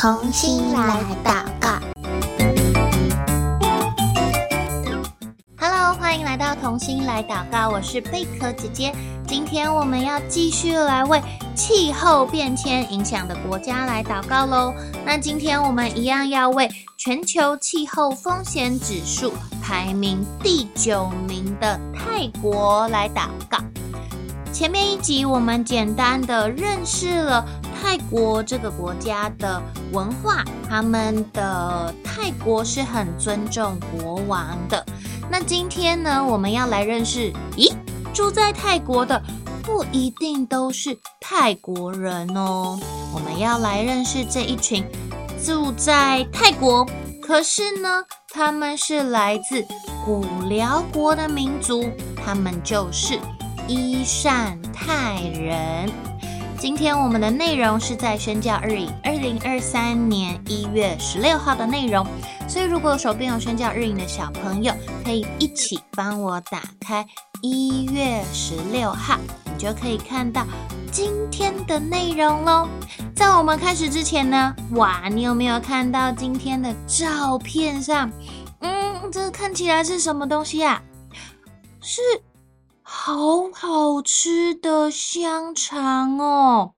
童心来祷告。Hello，欢迎来到童心来祷告，我是贝壳姐姐。今天我们要继续来为气候变迁影响的国家来祷告喽。那今天我们一样要为全球气候风险指数排名第九名的泰国来祷告。前面一集我们简单的认识了泰国这个国家的文化，他们的泰国是很尊重国王的。那今天呢，我们要来认识，咦，住在泰国的不一定都是泰国人哦。我们要来认识这一群住在泰国，可是呢，他们是来自古寮国的民族，他们就是。伊善泰人，今天我们的内容是在宣教日影二零二三年一月十六号的内容，所以如果手边有宣教日影的小朋友，可以一起帮我打开一月十六号，你就可以看到今天的内容喽。在我们开始之前呢，哇，你有没有看到今天的照片上？嗯，这看起来是什么东西呀？是。好好吃的香肠哦！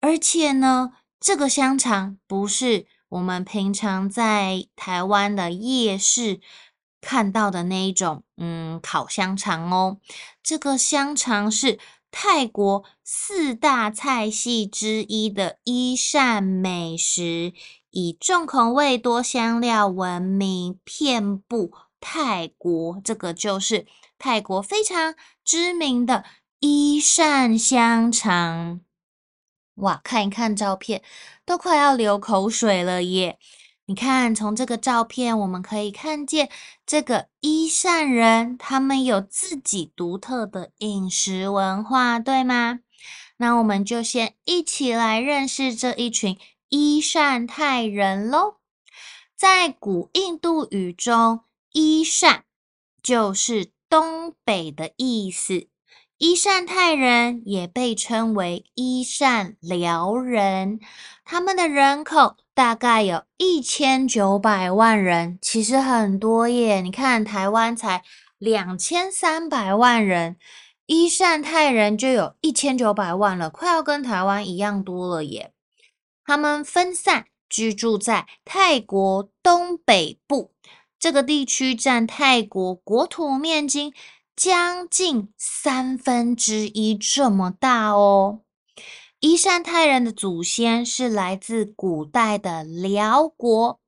而且呢，这个香肠不是我们平常在台湾的夜市看到的那一种，嗯，烤香肠哦。这个香肠是泰国四大菜系之一的伊善美食，以重口味、多香料闻名，遍布泰国。这个就是。泰国非常知名的伊善香肠，哇，看一看照片，都快要流口水了耶！你看，从这个照片我们可以看见，这个伊善人他们有自己独特的饮食文化，对吗？那我们就先一起来认识这一群伊善泰人喽。在古印度语中，伊善就是。东北的意思，伊善泰人也被称为伊善寮人，他们的人口大概有一千九百万人，其实很多耶。你看，台湾才两千三百万人，伊善泰人就有一千九百万了，快要跟台湾一样多了耶。他们分散居住在泰国东北部。这个地区占泰国国土面积将近三分之一这么大哦。伊善泰人的祖先是来自古代的辽国，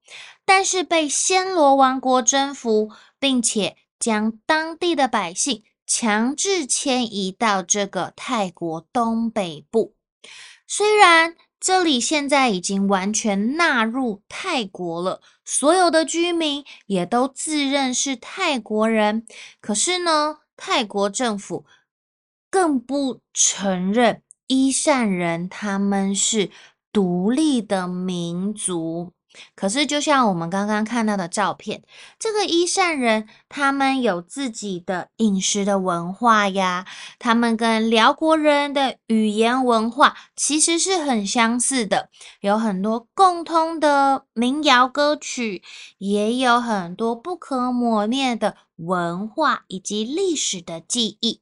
但是被暹罗王国征服，并且将当地的百姓强制迁移到这个泰国东北部。虽然这里现在已经完全纳入泰国了，所有的居民也都自认是泰国人。可是呢，泰国政府更不承认伊善人他们是独立的民族。可是，就像我们刚刚看到的照片，这个伊善人他们有自己的饮食的文化呀，他们跟辽国人的语言文化其实是很相似的，有很多共通的民谣歌曲，也有很多不可磨灭的文化以及历史的记忆。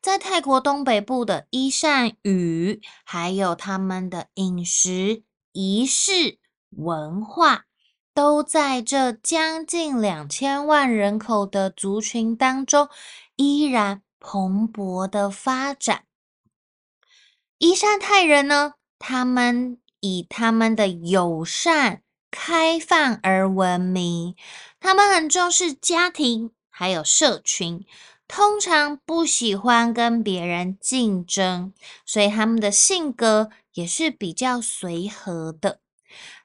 在泰国东北部的伊善语，还有他们的饮食仪式。文化都在这将近两千万人口的族群当中依然蓬勃的发展。伊善泰人呢，他们以他们的友善、开放而闻名。他们很重视家庭，还有社群，通常不喜欢跟别人竞争，所以他们的性格也是比较随和的。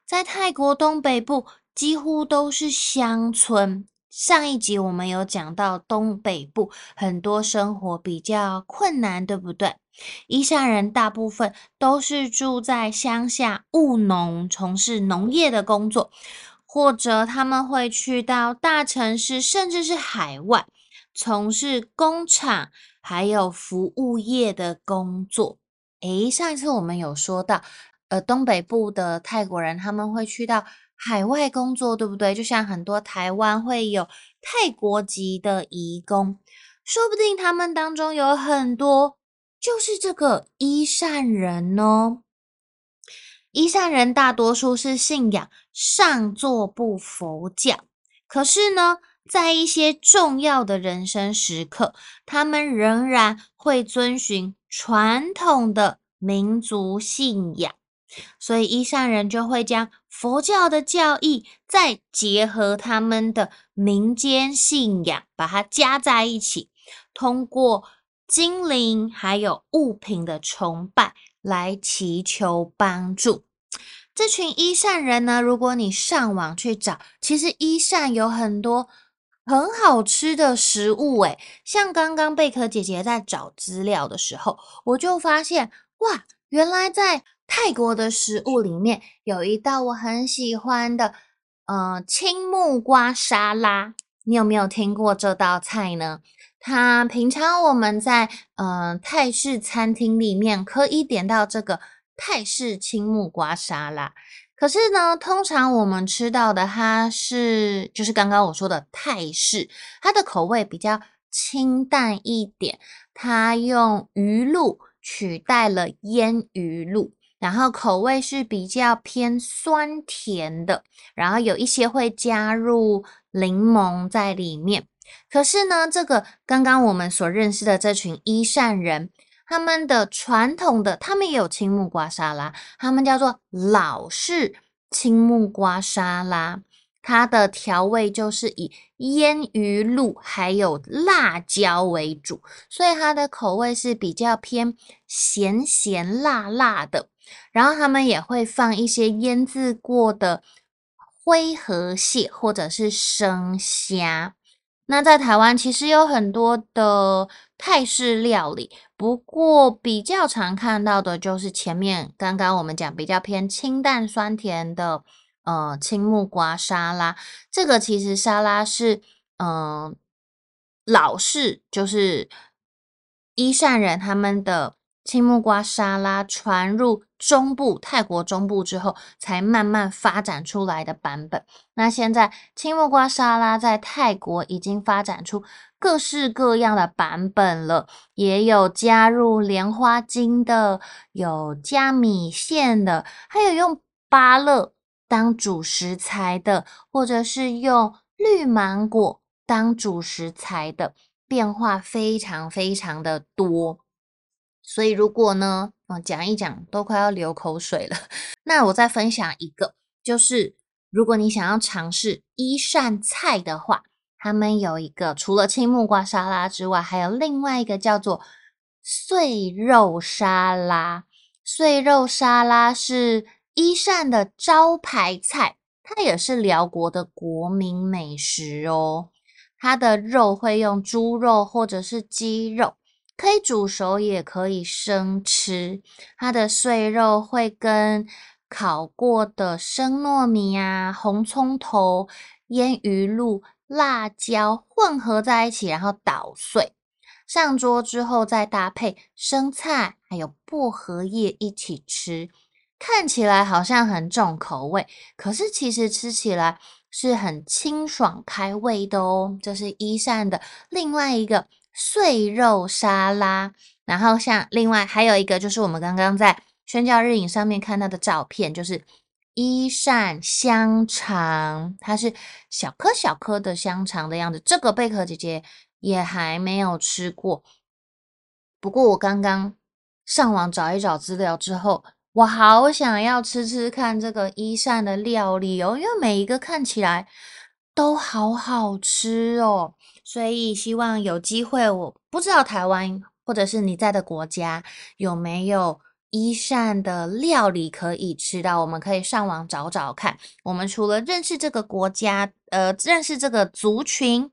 在泰国东北部，几乎都是乡村。上一集我们有讲到东北部很多生活比较困难，对不对？伊善人大部分都是住在乡下务农，从事农业的工作，或者他们会去到大城市，甚至是海外，从事工厂还有服务业的工作。诶，上一次我们有说到。呃东北部的泰国人，他们会去到海外工作，对不对？就像很多台湾会有泰国籍的移工，说不定他们当中有很多就是这个伊善人哦。伊善人大多数是信仰上座部佛教，可是呢，在一些重要的人生时刻，他们仍然会遵循传统的民族信仰，所以伊善人就会将佛教的教义再结合他们的民间信仰，把它加在一起，通过精灵还有物品的崇拜来祈求帮助。这群伊善人呢，如果你上网去找，其实伊善有很多很好吃的食物诶，像刚刚贝壳姐姐在找资料的时候，我就发现哇，原来在泰国的食物里面有一道我很喜欢的，呃，青木瓜沙拉。你有没有听过这道菜呢？它平常我们在呃泰式餐厅里面可以点到这个。泰式青木瓜沙拉，可是呢，通常我们吃到的它是就是刚刚我说的泰式，它的口味比较清淡一点，它用鱼露取代了腌鱼露，然后口味是比较偏酸甜的，然后有一些会加入柠檬在里面。可是呢，这个刚刚我们所认识的这群伊善人。他们的传统的，他们也有青木瓜沙拉，他们叫做老式青木瓜沙拉。它的调味就是以腌鱼露还有辣椒为主，所以它的口味是比较偏咸咸辣辣的。然后他们也会放一些腌制过的灰河蟹或者是生虾。那在台湾其实有很多的泰式料理，不过比较常看到的就是前面刚刚我们讲比较偏清淡酸甜的，呃，青木瓜沙拉。这个其实沙拉是，嗯、老式，就是伊善人他们的。青木瓜沙拉传入中部泰国中部之后，才慢慢发展出来的版本。那现在青木瓜沙拉在泰国已经发展出各式各样的版本了，也有加入莲花精的，有加米线的，还有用芭乐当主食材的，或者是用绿芒果当主食材的，变化非常非常的多。所以，如果呢，嗯，讲一讲都快要流口水了。那我再分享一个，就是如果你想要尝试伊善菜的话，他们有一个除了青木瓜沙拉之外，还有另外一个叫做碎肉沙拉。碎肉沙拉是伊善的招牌菜，它也是辽国的国民美食哦。它的肉会用猪肉或者是鸡肉。可以煮熟，也可以生吃。它的碎肉会跟烤过的生糯米啊、红葱头、腌鱼露、辣椒混合在一起，然后捣碎。上桌之后再搭配生菜还有薄荷叶一起吃。看起来好像很重口味，可是其实吃起来是很清爽开胃的哦。这是伊善的另外一个。碎肉沙拉，然后像另外还有一个就是我们刚刚在宣教日影上面看到的照片，就是一扇香肠，它是小颗小颗的香肠的样子。这个贝壳姐姐也还没有吃过，不过我刚刚上网找一找资料之后，我好想要吃吃看这个一扇的料理哦，因为每一个看起来都好好吃哦。所以希望有机会，我不知道台湾或者是你在的国家有没有伊善的料理可以吃到，我们可以上网找找看。我们除了认识这个国家，呃，认识这个族群，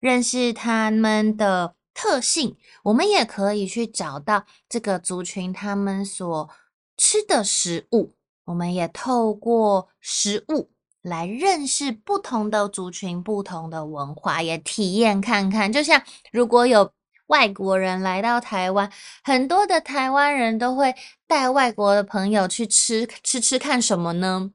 认识他们的特性，我们也可以去找到这个族群他们所吃的食物。我们也透过食物。来认识不同的族群、不同的文化，也体验看看。就像如果有外国人来到台湾，很多的台湾人都会带外国的朋友去吃吃吃看什么呢？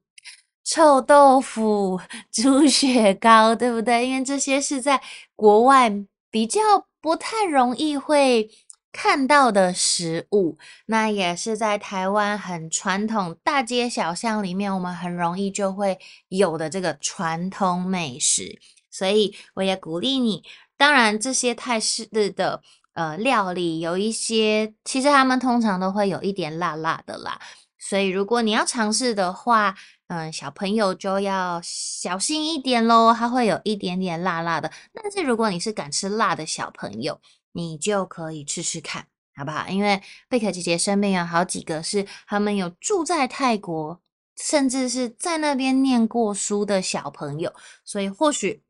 臭豆腐、猪血糕，对不对？因为这些是在国外比较不太容易会看到的食物，那也是在台湾很传统，大街小巷里面我们很容易就会有的这个传统美食。所以我也鼓励你，当然这些泰式的呃料理有一些，其实他们通常都会有一点辣辣的啦。所以如果你要尝试的话，嗯，小朋友就要小心一点喽，它会有一点点辣辣的。但是如果你是敢吃辣的小朋友，你就可以吃吃看，好不好？因为贝壳姐姐身边有好几个是他们有住在泰国，甚至是在那边念过书的小朋友，所以或许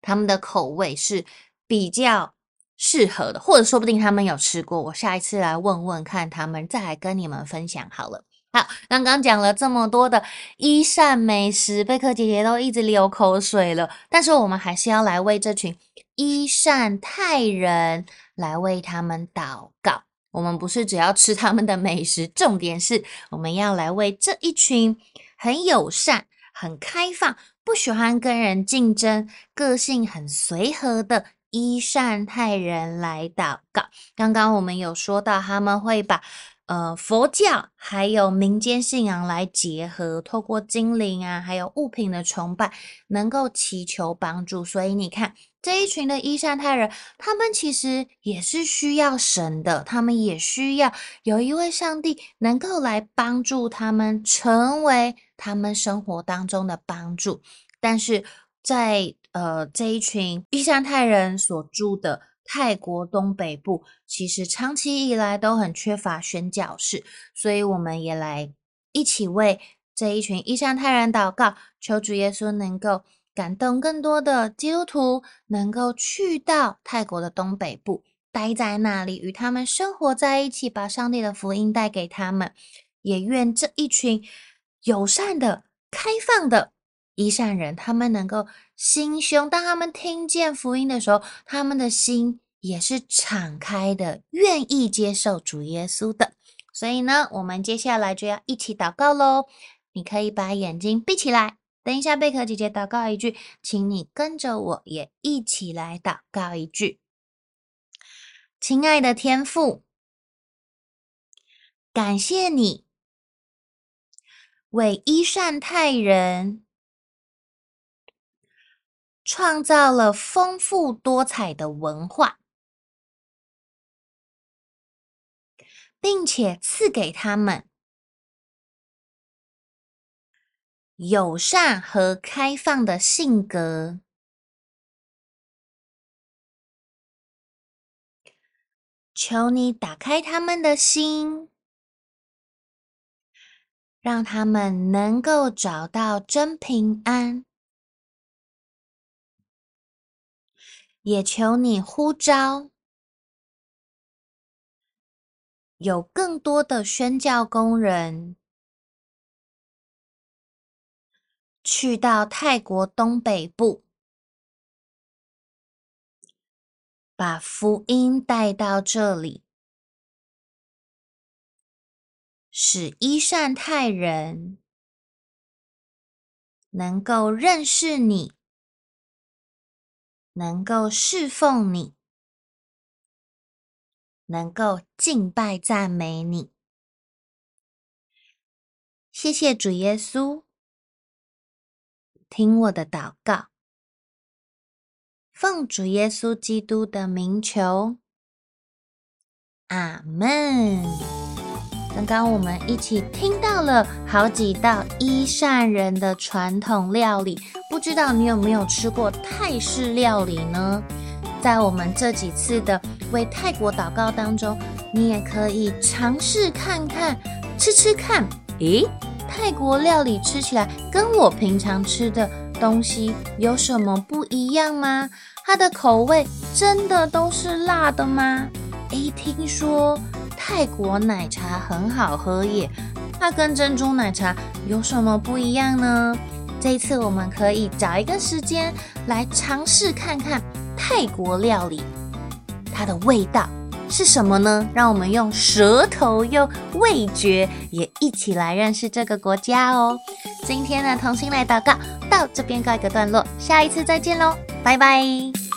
他们的口味是比较适合的，或者说不定他们有吃过。我下一次来问问看他们，再来跟你们分享好了。好，刚刚讲了这么多的伊善美食，贝壳姐姐都一直流口水了。但是我们还是要来为这群伊善泰人来为他们祷告。我们不是只要吃他们的美食，重点是我们要来为这一群很友善、很开放、不喜欢跟人竞争、个性很随和的伊善泰人来祷告。刚刚我们有说到，他们会把。呃，佛教还有民间信仰来结合，透过精灵啊，还有物品的崇拜，能够祈求帮助。所以你看，这一群的伊善泰人，他们其实也是需要神的，他们也需要有一位上帝能够来帮助他们，成为他们生活当中的帮助。但是在呃这一群伊善泰人所住的。泰国东北部其实长期以来都很缺乏宣教士，所以我们也来一起为这一群伊善泰人祷告，求主耶稣能够感动更多的基督徒，能够去到泰国的东北部，待在那里与他们生活在一起，把上帝的福音带给他们。也愿这一群友善的、开放的伊善人，他们能够。心胸，当他们听见福音的时候，他们的心也是敞开的，愿意接受主耶稣的。所以呢，我们接下来就要一起祷告喽。你可以把眼睛闭起来，等一下贝壳姐姐祷告一句，请你跟着我也一起来祷告一句。亲爱的天父，感谢你为伊善泰人。创造了丰富多彩的文化，并且赐给他们友善和开放的性格。求你打开他们的心，让他们能够找到真平安。也求你呼召，有更多的宣教工人去到泰国东北部，把福音带到这里，使伊善泰人能够认识你。能够侍奉你，能够敬拜赞美你，谢谢主耶稣，听我的祷告，奉主耶稣基督的名求，阿门。刚刚我们一起听到了好几道伊善人的传统料理，不知道你有没有吃过泰式料理呢？在我们这几次的为泰国祷告当中，你也可以尝试看看，吃吃看。咦，泰国料理吃起来跟我平常吃的东西有什么不一样吗？它的口味真的都是辣的吗？诶，听说。泰国奶茶很好喝耶，它跟珍珠奶茶有什么不一样呢？这一次我们可以找一个时间来尝试看看泰国料理。它的味道是什么呢？让我们用舌头用味觉也一起来认识这个国家哦。今天的同心来祷告到这边告一个段落，下一次再见喽，拜拜。